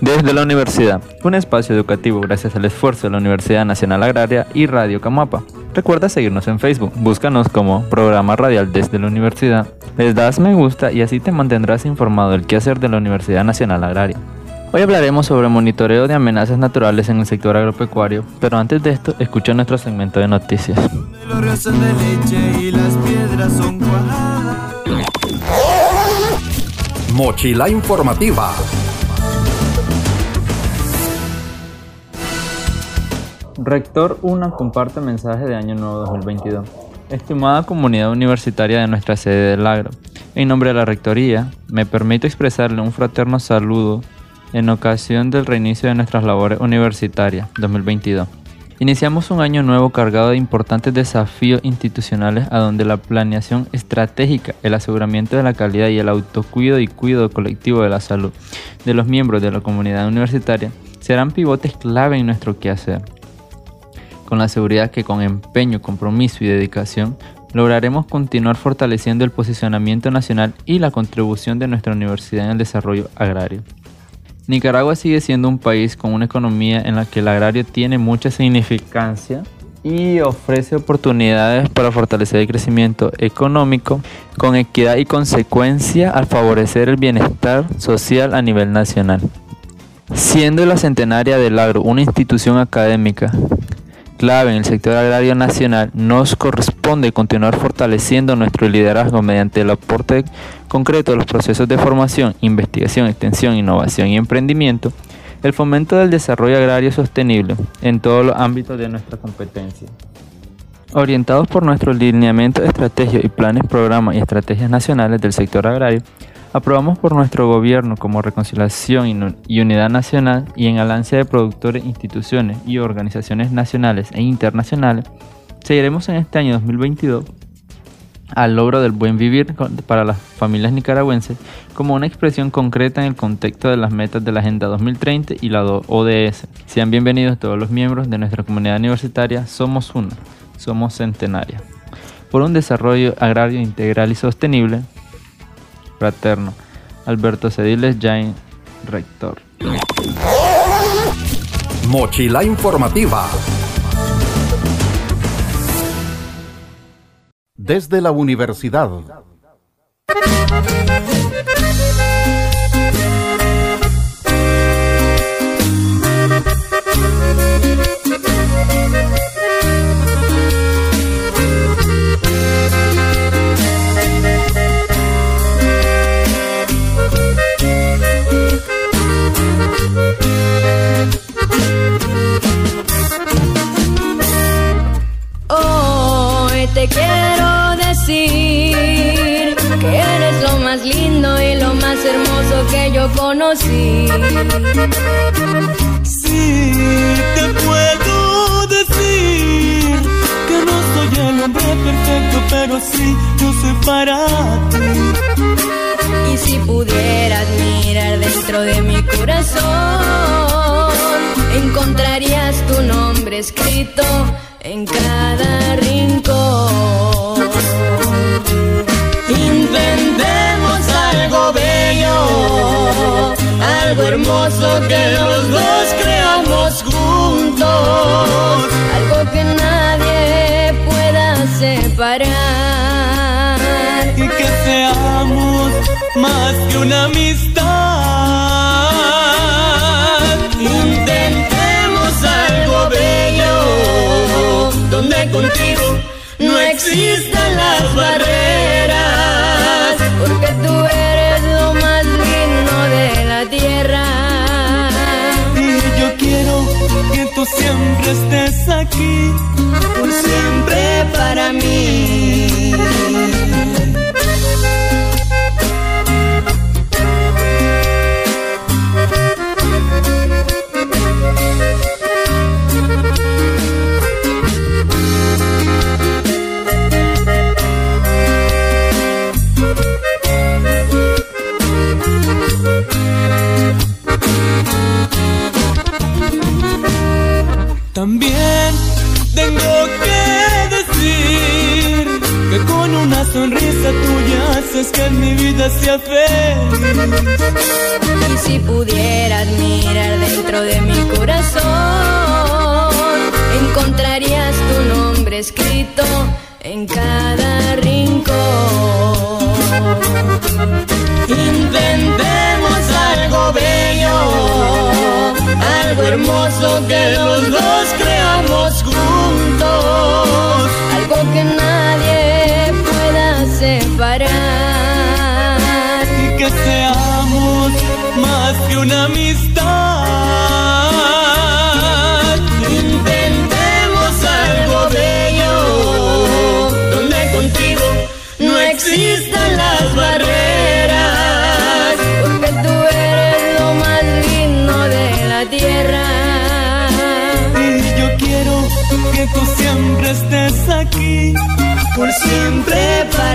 Desde la universidad, un espacio educativo gracias al esfuerzo de la Universidad Nacional Agraria y Radio Camapa. Recuerda seguirnos en Facebook, búscanos como programa radial desde la universidad, les das me gusta y así te mantendrás informado del quehacer de la Universidad Nacional Agraria. Hoy hablaremos sobre monitoreo de amenazas naturales en el sector agropecuario, pero antes de esto, escucha nuestro segmento de noticias. Mochila informativa. Rector UNA comparte mensaje de Año Nuevo 2022. Estimada comunidad universitaria de nuestra sede del Agro, en nombre de la Rectoría, me permito expresarle un fraterno saludo en ocasión del reinicio de nuestras labores universitarias 2022. Iniciamos un año nuevo cargado de importantes desafíos institucionales a donde la planeación estratégica, el aseguramiento de la calidad y el autocuido y cuidado colectivo de la salud de los miembros de la comunidad universitaria serán pivotes clave en nuestro quehacer con la seguridad que con empeño, compromiso y dedicación lograremos continuar fortaleciendo el posicionamiento nacional y la contribución de nuestra universidad en el desarrollo agrario. Nicaragua sigue siendo un país con una economía en la que el agrario tiene mucha significancia y ofrece oportunidades para fortalecer el crecimiento económico con equidad y consecuencia al favorecer el bienestar social a nivel nacional. Siendo la centenaria del agro una institución académica clave en el sector agrario nacional, nos corresponde continuar fortaleciendo nuestro liderazgo mediante el aporte concreto de los procesos de formación, investigación, extensión, innovación y emprendimiento, el fomento del desarrollo agrario sostenible en todos los ámbitos de nuestra competencia. Orientados por nuestro lineamiento, estrategia y planes, programas y estrategias nacionales del sector agrario, Aprobamos por nuestro gobierno como reconciliación y unidad nacional y en alancia de productores, instituciones y organizaciones nacionales e internacionales, seguiremos en este año 2022 al logro del buen vivir para las familias nicaragüenses como una expresión concreta en el contexto de las metas de la Agenda 2030 y la ODS. Sean bienvenidos todos los miembros de nuestra comunidad universitaria. Somos una, somos centenaria. Por un desarrollo agrario integral y sostenible, fraterno. Alberto Cediles Jain, rector. Mochila informativa. Desde la universidad. Conocí. Sí, te puedo decir que no soy el hombre perfecto, pero sí yo soy para ti. Y si pudieras mirar dentro de mi corazón, encontrarías tu nombre escrito en cada rincón. Algo hermoso que los dos creamos juntos, algo que nadie pueda separar. Y que seamos más que una amistad. Intentemos algo bello, donde contigo no existan las barreras, separar. Y que seamos más que una amistad. Intentemos algo bello, donde contigo no existan las barreras. Porque tú eres lo más lindo de la tierra. Y yo quiero que tú siempre estés aquí, por siempre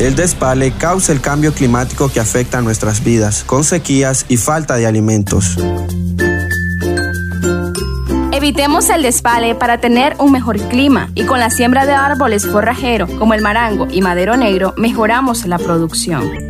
El despale causa el cambio climático que afecta a nuestras vidas, con sequías y falta de alimentos. Evitemos el despale para tener un mejor clima y con la siembra de árboles forrajeros como el marango y madero negro mejoramos la producción.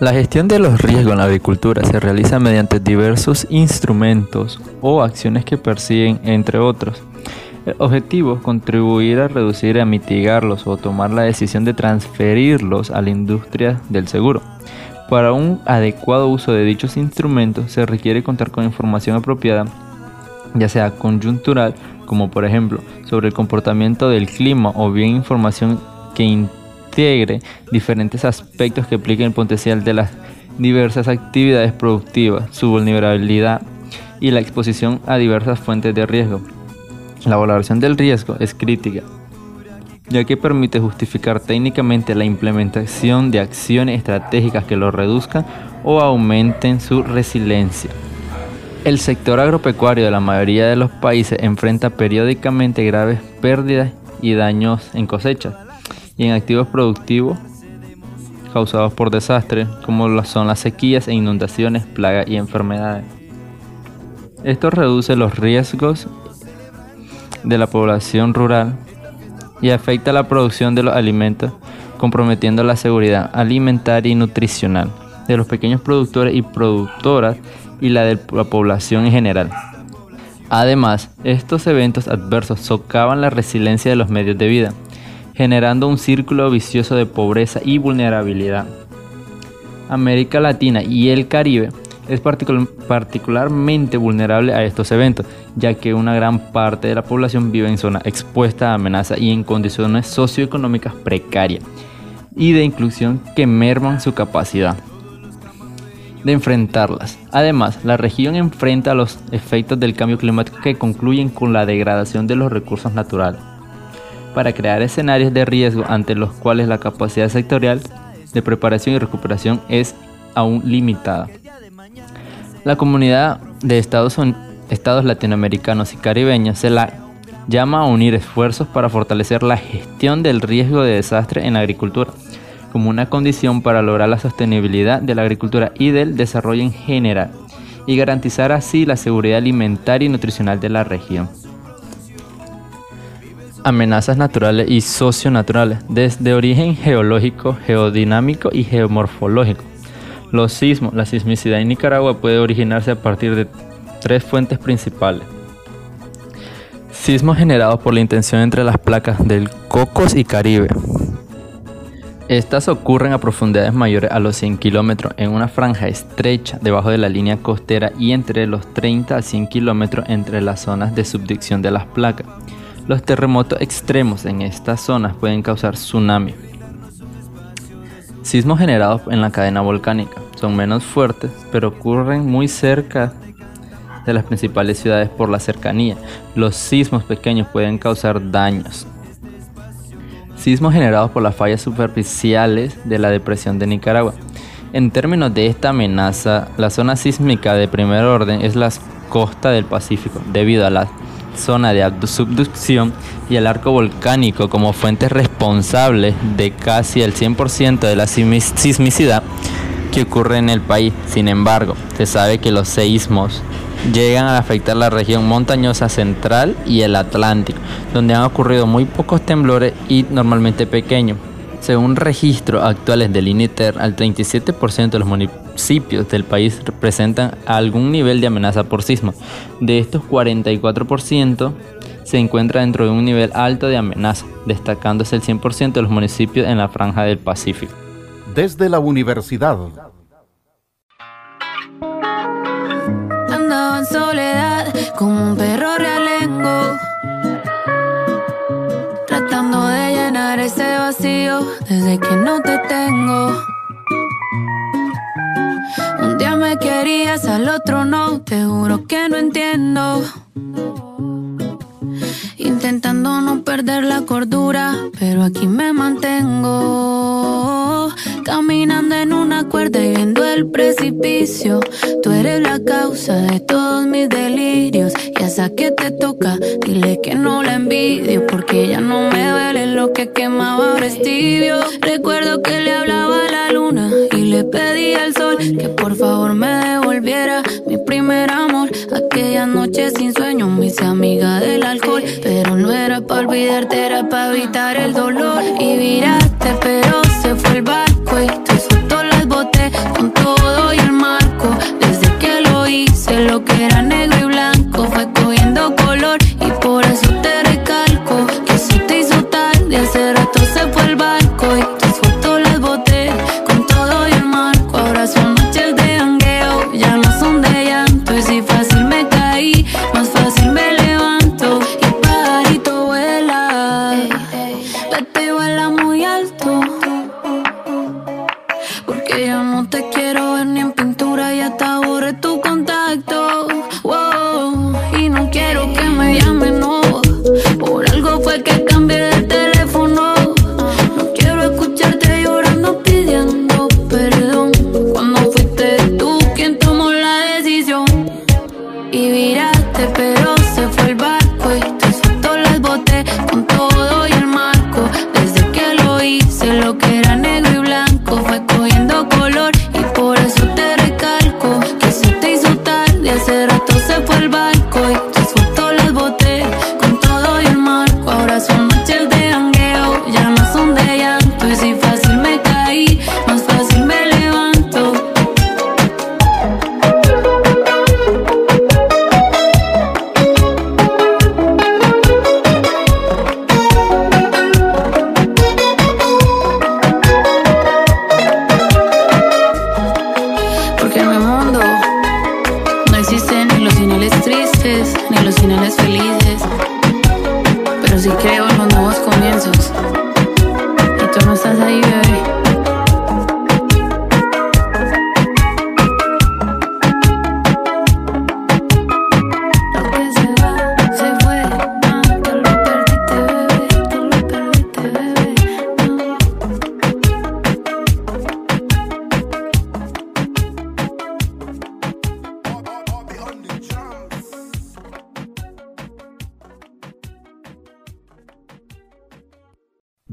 La gestión de los riesgos en la agricultura se realiza mediante diversos instrumentos o acciones que persiguen, entre otros, el objetivo es contribuir a reducir a mitigarlos o tomar la decisión de transferirlos a la industria del seguro. Para un adecuado uso de dichos instrumentos se requiere contar con información apropiada, ya sea conjuntural, como por ejemplo sobre el comportamiento del clima o bien información que integre diferentes aspectos que apliquen el potencial de las diversas actividades productivas, su vulnerabilidad y la exposición a diversas fuentes de riesgo. La valoración del riesgo es crítica, ya que permite justificar técnicamente la implementación de acciones estratégicas que lo reduzcan o aumenten su resiliencia. El sector agropecuario de la mayoría de los países enfrenta periódicamente graves pérdidas y daños en cosechas y en activos productivos causados por desastres como son las sequías e inundaciones, plagas y enfermedades. Esto reduce los riesgos de la población rural y afecta la producción de los alimentos, comprometiendo la seguridad alimentaria y nutricional de los pequeños productores y productoras y la de la población en general. Además, estos eventos adversos socavan la resiliencia de los medios de vida, generando un círculo vicioso de pobreza y vulnerabilidad. América Latina y el Caribe es particularmente vulnerable a estos eventos, ya que una gran parte de la población vive en zonas expuestas a amenazas y en condiciones socioeconómicas precarias y de inclusión que merman su capacidad de enfrentarlas. Además, la región enfrenta los efectos del cambio climático que concluyen con la degradación de los recursos naturales, para crear escenarios de riesgo ante los cuales la capacidad sectorial de preparación y recuperación es aún limitada. La comunidad de Estados estados latinoamericanos y caribeños se la llama a unir esfuerzos para fortalecer la gestión del riesgo de desastre en la agricultura, como una condición para lograr la sostenibilidad de la agricultura y del desarrollo en general, y garantizar así la seguridad alimentaria y nutricional de la región. Amenazas naturales y socionaturales, desde origen geológico, geodinámico y geomorfológico. Los sismos, la sismicidad en Nicaragua puede originarse a partir de tres fuentes principales. Sismos generados por la intención entre las placas del Cocos y Caribe. Estas ocurren a profundidades mayores a los 100 kilómetros en una franja estrecha debajo de la línea costera y entre los 30 a 100 kilómetros entre las zonas de subducción de las placas. Los terremotos extremos en estas zonas pueden causar tsunami. Sismos generados en la cadena volcánica son menos fuertes, pero ocurren muy cerca de las principales ciudades por la cercanía. Los sismos pequeños pueden causar daños. Sismos generados por las fallas superficiales de la depresión de Nicaragua. En términos de esta amenaza, la zona sísmica de primer orden es la costa del Pacífico, debido a la zona de subducción y el arco volcánico como fuentes responsables de casi el 100% de la sismicidad que ocurre en el país. Sin embargo, se sabe que los seísmos llegan a afectar la región montañosa central y el Atlántico, donde han ocurrido muy pocos temblores y normalmente pequeños. Según registros actuales del INITER, al 37% de los municipios del país presentan algún nivel de amenaza por sismo. De estos 44% se encuentra dentro de un nivel alto de amenaza, destacándose el 100% de los municipios en la franja del Pacífico. Desde la universidad en soledad como un perro realengo. Tratando de llenar ese vacío desde que no te tengo. Un día me querías, al otro no, te juro que no entiendo. Intentando no perder la cordura, pero aquí me mantengo. Caminando en una cuerda y viendo el precipicio. Tú eres la causa de todos mis delirios. Y esa que te toca, dile que no la envidio. Porque ya no me duele lo que quemaba ahora Recuerdo que le hablaba a la luna le pedí al sol que por favor me devolviera mi primer amor. Aquella noche sin sueño me hice amiga del alcohol. Pero no era para olvidarte, era para evitar el dolor. Y viraste, pero se fue el bar y tus fotos las boté con todo y el marco. Desde que lo hice, lo que era negro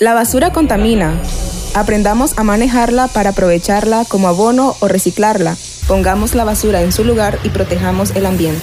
La basura contamina. Aprendamos a manejarla para aprovecharla como abono o reciclarla. Pongamos la basura en su lugar y protejamos el ambiente.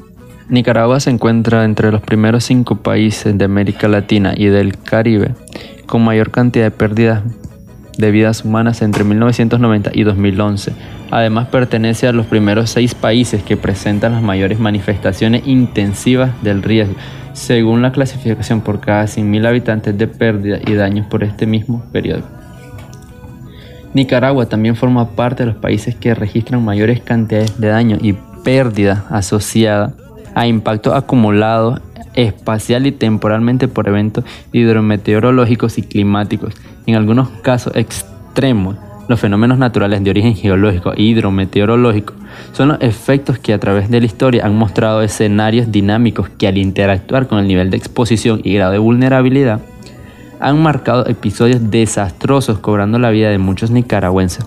Nicaragua se encuentra entre los primeros cinco países de América Latina y del Caribe con mayor cantidad de pérdidas de vidas humanas entre 1990 y 2011. Además pertenece a los primeros seis países que presentan las mayores manifestaciones intensivas del riesgo, según la clasificación por cada 100.000 habitantes de pérdida y daños por este mismo periodo. Nicaragua también forma parte de los países que registran mayores cantidades de daño y pérdida asociada a impacto acumulado espacial y temporalmente por eventos hidrometeorológicos y climáticos. En algunos casos extremos, los fenómenos naturales de origen geológico e hidrometeorológico son los efectos que a través de la historia han mostrado escenarios dinámicos que al interactuar con el nivel de exposición y grado de vulnerabilidad han marcado episodios desastrosos cobrando la vida de muchos nicaragüenses.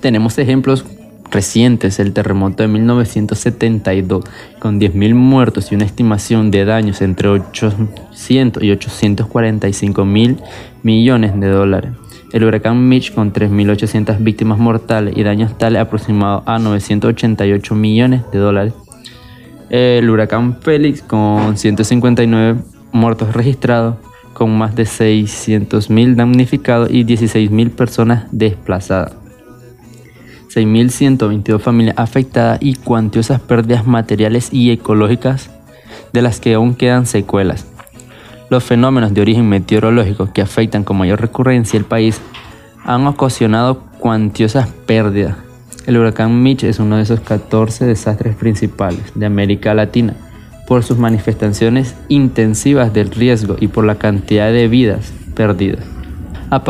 Tenemos ejemplos recientes, el terremoto de 1972, con 10.000 muertos y una estimación de daños entre 800 y 845 mil millones de dólares. El huracán Mitch con 3.800 víctimas mortales y daños tales aproximados a 988 millones de dólares. El huracán Félix con 159 muertos registrados, con más de 600.000 damnificados y 16.000 personas desplazadas. 6.122 familias afectadas y cuantiosas pérdidas materiales y ecológicas de las que aún quedan secuelas. Los fenómenos de origen meteorológico que afectan con mayor recurrencia el país han ocasionado cuantiosas pérdidas. El huracán Mitch es uno de esos 14 desastres principales de América Latina por sus manifestaciones intensivas del riesgo y por la cantidad de vidas perdidas. A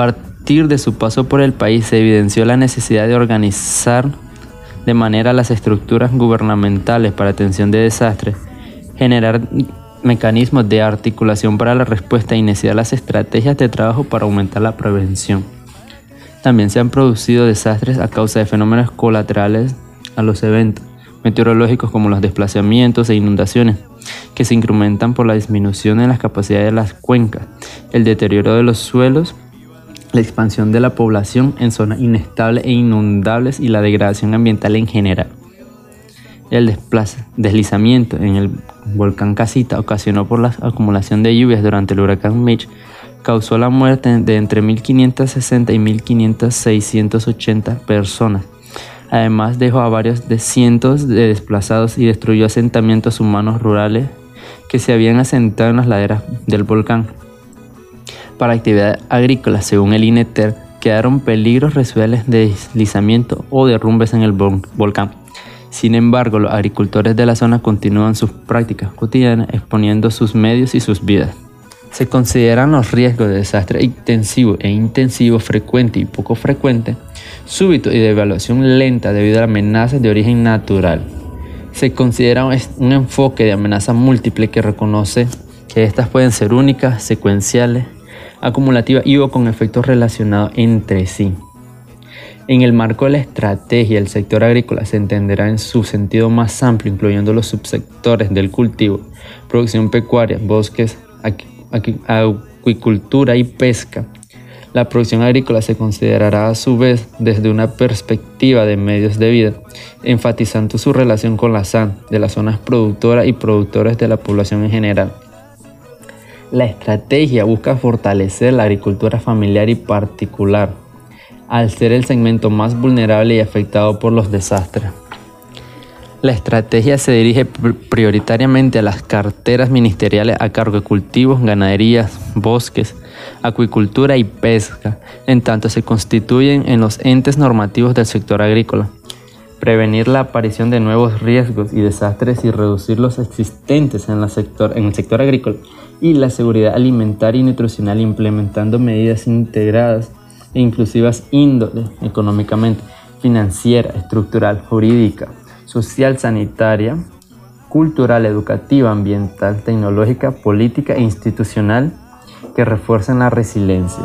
partir de su paso por el país se evidenció la necesidad de organizar de manera las estructuras gubernamentales para atención de desastres, generar mecanismos de articulación para la respuesta e iniciar las estrategias de trabajo para aumentar la prevención. También se han producido desastres a causa de fenómenos colaterales a los eventos meteorológicos como los desplazamientos e inundaciones, que se incrementan por la disminución en las capacidades de las cuencas, el deterioro de los suelos, la expansión de la población en zonas inestables e inundables y la degradación ambiental en general. El deslizamiento en el volcán Casita, ocasionado por la acumulación de lluvias durante el huracán Mitch, causó la muerte de entre 1.560 y 1.680 personas Además dejó a varios de cientos de desplazados y destruyó asentamientos humanos rurales que se habían asentado en las laderas del volcán. Para actividades agrícolas, según el INETER, quedaron peligros residuales de deslizamiento o derrumbes en el volcán. Sin embargo, los agricultores de la zona continúan sus prácticas cotidianas exponiendo sus medios y sus vidas. Se consideran los riesgos de desastre intensivo e intensivo, frecuente y poco frecuente, súbito y de evaluación lenta debido a amenazas de origen natural. Se considera un enfoque de amenaza múltiple que reconoce que estas pueden ser únicas, secuenciales, acumulativas y o con efectos relacionados entre sí. En el marco de la estrategia, el sector agrícola se entenderá en su sentido más amplio, incluyendo los subsectores del cultivo, producción pecuaria, bosques, acuicultura y pesca. La producción agrícola se considerará a su vez desde una perspectiva de medios de vida, enfatizando su relación con la SAN de las zonas productoras y productores de la población en general. La estrategia busca fortalecer la agricultura familiar y particular al ser el segmento más vulnerable y afectado por los desastres. La estrategia se dirige prioritariamente a las carteras ministeriales a cargo de cultivos, ganaderías, bosques, acuicultura y pesca, en tanto se constituyen en los entes normativos del sector agrícola. Prevenir la aparición de nuevos riesgos y desastres y reducir los existentes en, sector, en el sector agrícola y la seguridad alimentaria y nutricional implementando medidas integradas e inclusivas índole económicamente, financiera, estructural, jurídica, social, sanitaria, cultural, educativa, ambiental, tecnológica, política e institucional que refuercen la resiliencia.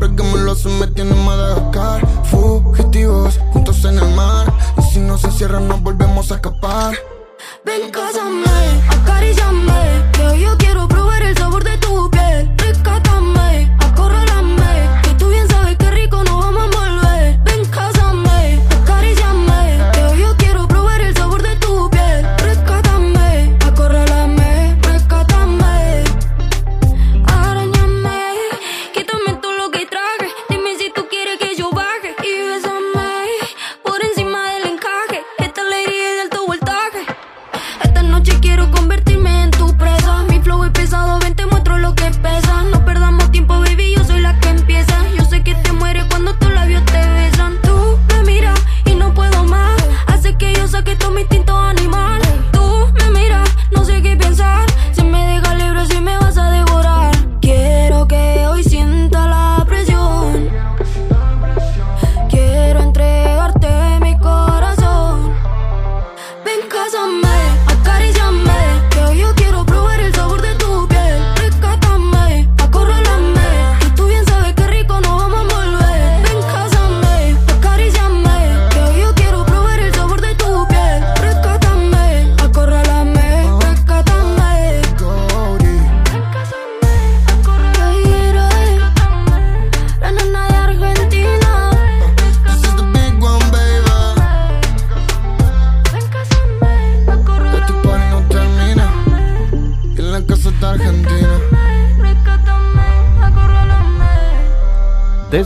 siempre que me lo hacen me tienen Madagascar. Fugitivos, juntos en el mar. Y si no se encierran, nos volvemos a escapar. Ven, cásame, acaríciame.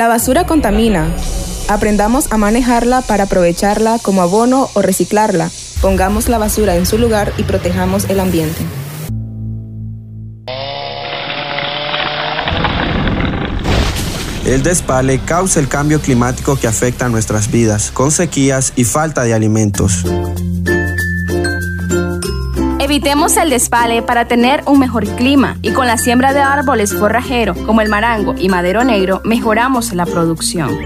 La basura contamina. Aprendamos a manejarla para aprovecharla como abono o reciclarla. Pongamos la basura en su lugar y protejamos el ambiente. El despale causa el cambio climático que afecta a nuestras vidas, con sequías y falta de alimentos. Evitemos el despale para tener un mejor clima y con la siembra de árboles forrajeros como el marango y madero negro mejoramos la producción.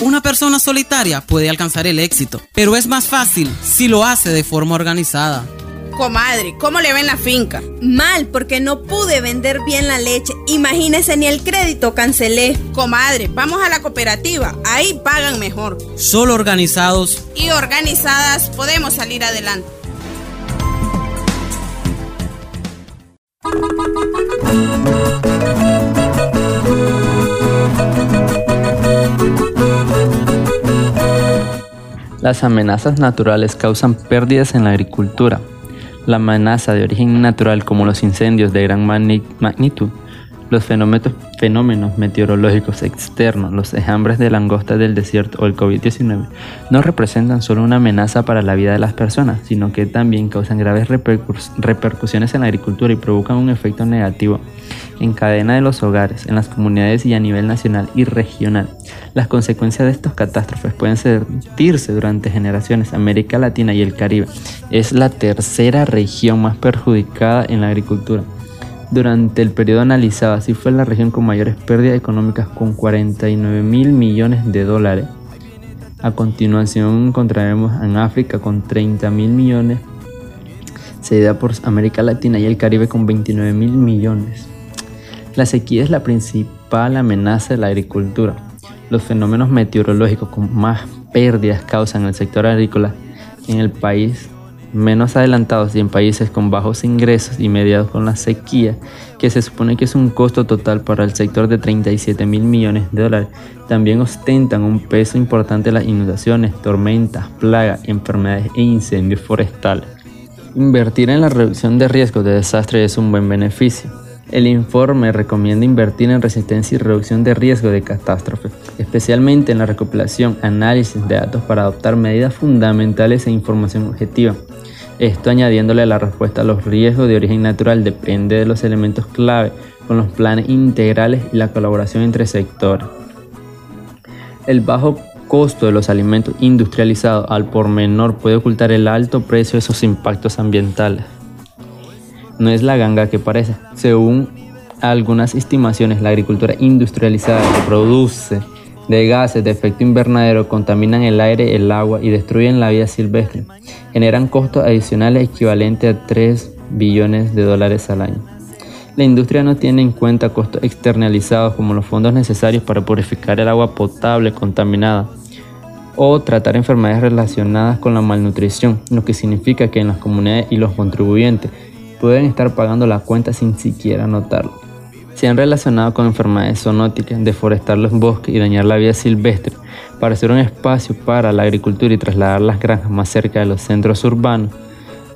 Una persona solitaria puede alcanzar el éxito, pero es más fácil si lo hace de forma organizada. Comadre, ¿cómo le ven la finca? Mal, porque no pude vender bien la leche. Imagínese, ni el crédito cancelé. Comadre, vamos a la cooperativa. Ahí pagan mejor. Solo organizados y organizadas podemos salir adelante. Las amenazas naturales causan pérdidas en la agricultura, la amenaza de origen natural como los incendios de gran magnitud, los fenómenos, meteorológicos externos, los enjambres de langosta del desierto o el COVID-19 no representan solo una amenaza para la vida de las personas, sino que también causan graves repercusiones en la agricultura y provocan un efecto negativo en cadena de los hogares, en las comunidades y a nivel nacional y regional. Las consecuencias de estas catástrofes pueden sentirse durante generaciones. América Latina y el Caribe es la tercera región más perjudicada en la agricultura. Durante el periodo analizado, así fue la región con mayores pérdidas económicas con 49 mil millones de dólares. A continuación encontraremos en África con 30 mil millones, seguida por América Latina y el Caribe con 29 mil millones. La sequía es la principal amenaza de la agricultura. Los fenómenos meteorológicos con más pérdidas causan el sector agrícola en el país menos adelantados y en países con bajos ingresos y mediados con la sequía, que se supone que es un costo total para el sector de 37 mil millones de dólares, también ostentan un peso importante las inundaciones, tormentas, plagas, enfermedades e incendios forestales. Invertir en la reducción de riesgos de desastre es un buen beneficio. El informe recomienda invertir en resistencia y reducción de riesgo de catástrofes, especialmente en la recopilación, análisis de datos para adoptar medidas fundamentales e información objetiva. Esto añadiéndole la respuesta a los riesgos de origen natural depende de los elementos clave con los planes integrales y la colaboración entre sectores. El bajo costo de los alimentos industrializados al por menor puede ocultar el alto precio de sus impactos ambientales no es la ganga que parece. Según algunas estimaciones, la agricultura industrializada que produce gases de efecto invernadero contaminan el aire, el agua y destruyen la vida silvestre. Generan costos adicionales equivalentes a 3 billones de dólares al año. La industria no tiene en cuenta costos externalizados como los fondos necesarios para purificar el agua potable contaminada o tratar enfermedades relacionadas con la malnutrición, lo que significa que en las comunidades y los contribuyentes pueden estar pagando la cuenta sin siquiera notarlo. Se han relacionado con enfermedades zoonóticas, deforestar los bosques y dañar la vida silvestre para hacer un espacio para la agricultura y trasladar las granjas más cerca de los centros urbanos.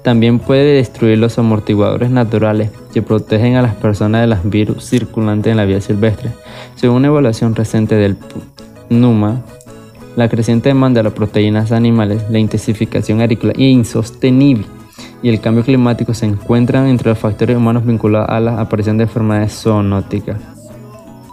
También puede destruir los amortiguadores naturales que protegen a las personas de los virus circulantes en la vida silvestre. Según una evaluación reciente del NUMA, la creciente demanda de las proteínas animales, la intensificación agrícola e insostenible y el cambio climático se encuentran entre los factores humanos vinculados a la aparición de enfermedades zoonóticas.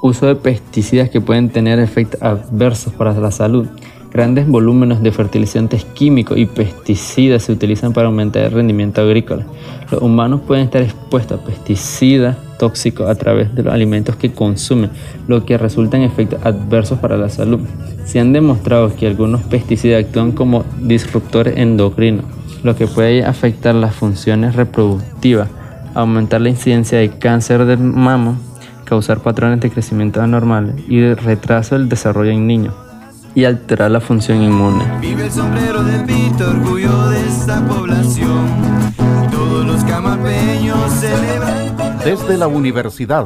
Uso de pesticidas que pueden tener efectos adversos para la salud. Grandes volúmenes de fertilizantes químicos y pesticidas se utilizan para aumentar el rendimiento agrícola. Los humanos pueden estar expuestos a pesticidas tóxicos a través de los alimentos que consumen, lo que resulta en efectos adversos para la salud. Se han demostrado que algunos pesticidas actúan como disruptores endocrinos, lo que puede afectar las funciones reproductivas, aumentar la incidencia de cáncer del mamo, causar patrones de crecimiento anormales y de retraso del desarrollo en niños y alterar la función inmune. Vive el sombrero del Pito, orgullo de esta población. Todos los camapeños celebran. Desde la universidad.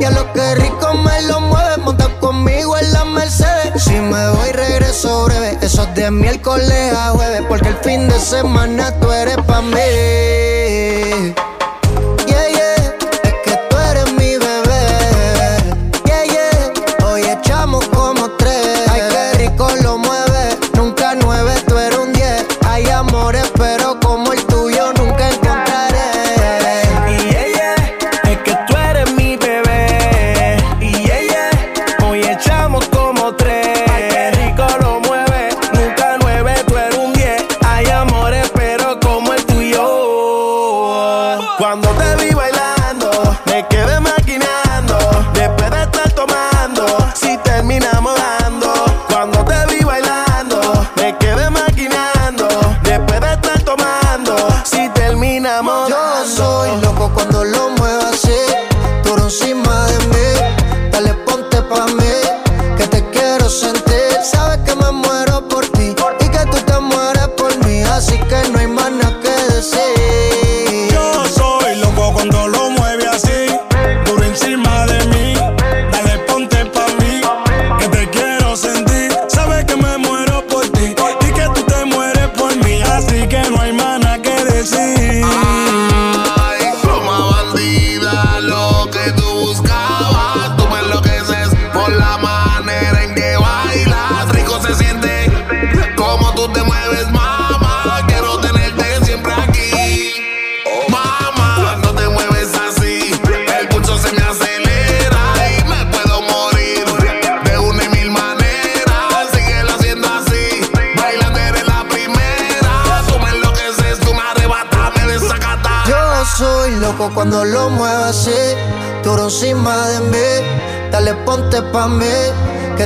Y a lo que rico me lo mueve, monta conmigo en la Mercedes. Si me voy, regreso breve. Eso es de miércoles a jueves, porque el fin de semana tú eres pa' mí.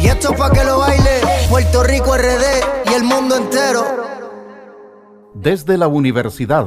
Y esto pa' que lo baile Puerto Rico RD y el mundo entero. Desde la universidad.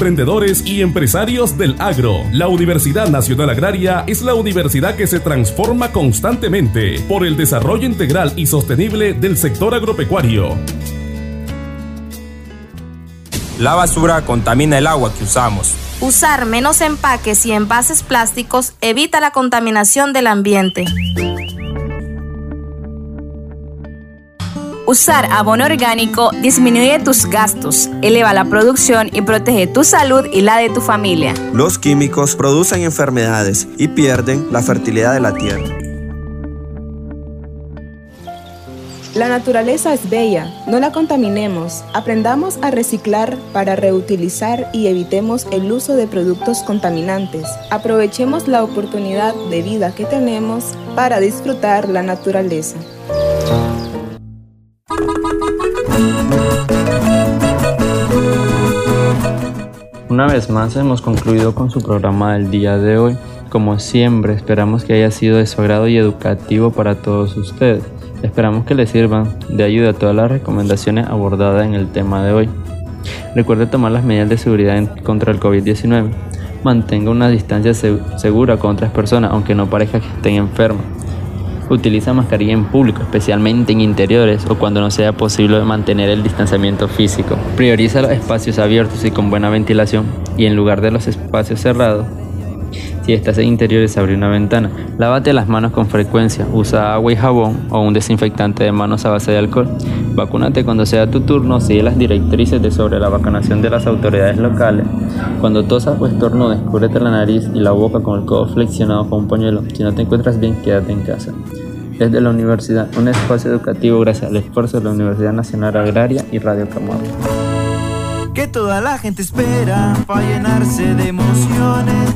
emprendedores y empresarios del agro. La Universidad Nacional Agraria es la universidad que se transforma constantemente por el desarrollo integral y sostenible del sector agropecuario. La basura contamina el agua que usamos. Usar menos empaques y envases plásticos evita la contaminación del ambiente. Usar abono orgánico disminuye tus gastos, eleva la producción y protege tu salud y la de tu familia. Los químicos producen enfermedades y pierden la fertilidad de la tierra. La naturaleza es bella, no la contaminemos, aprendamos a reciclar para reutilizar y evitemos el uso de productos contaminantes. Aprovechemos la oportunidad de vida que tenemos para disfrutar la naturaleza. Una vez más hemos concluido con su programa del día de hoy. Como siempre, esperamos que haya sido de su agrado y educativo para todos ustedes. Esperamos que les sirvan de ayuda todas las recomendaciones abordadas en el tema de hoy. Recuerde tomar las medidas de seguridad contra el COVID-19. Mantenga una distancia se- segura con otras personas, aunque no parezca que estén enfermas. Utiliza mascarilla en público, especialmente en interiores o cuando no sea posible mantener el distanciamiento físico. Prioriza los espacios abiertos y con buena ventilación y en lugar de los espacios cerrados, si estás en interiores, abre una ventana. Lávate las manos con frecuencia. Usa agua y jabón o un desinfectante de manos a base de alcohol. Vacúnate cuando sea tu turno. Sigue las directrices de sobre la vacunación de las autoridades locales. Cuando tosas o estornudes, cúbrete la nariz y la boca con el codo flexionado con un pañuelo. Si no te encuentras bien, quédate en casa. Desde la universidad, un espacio educativo gracias al esfuerzo de la Universidad Nacional Agraria y Radio Camagüey. Que toda la gente espera para llenarse de emociones.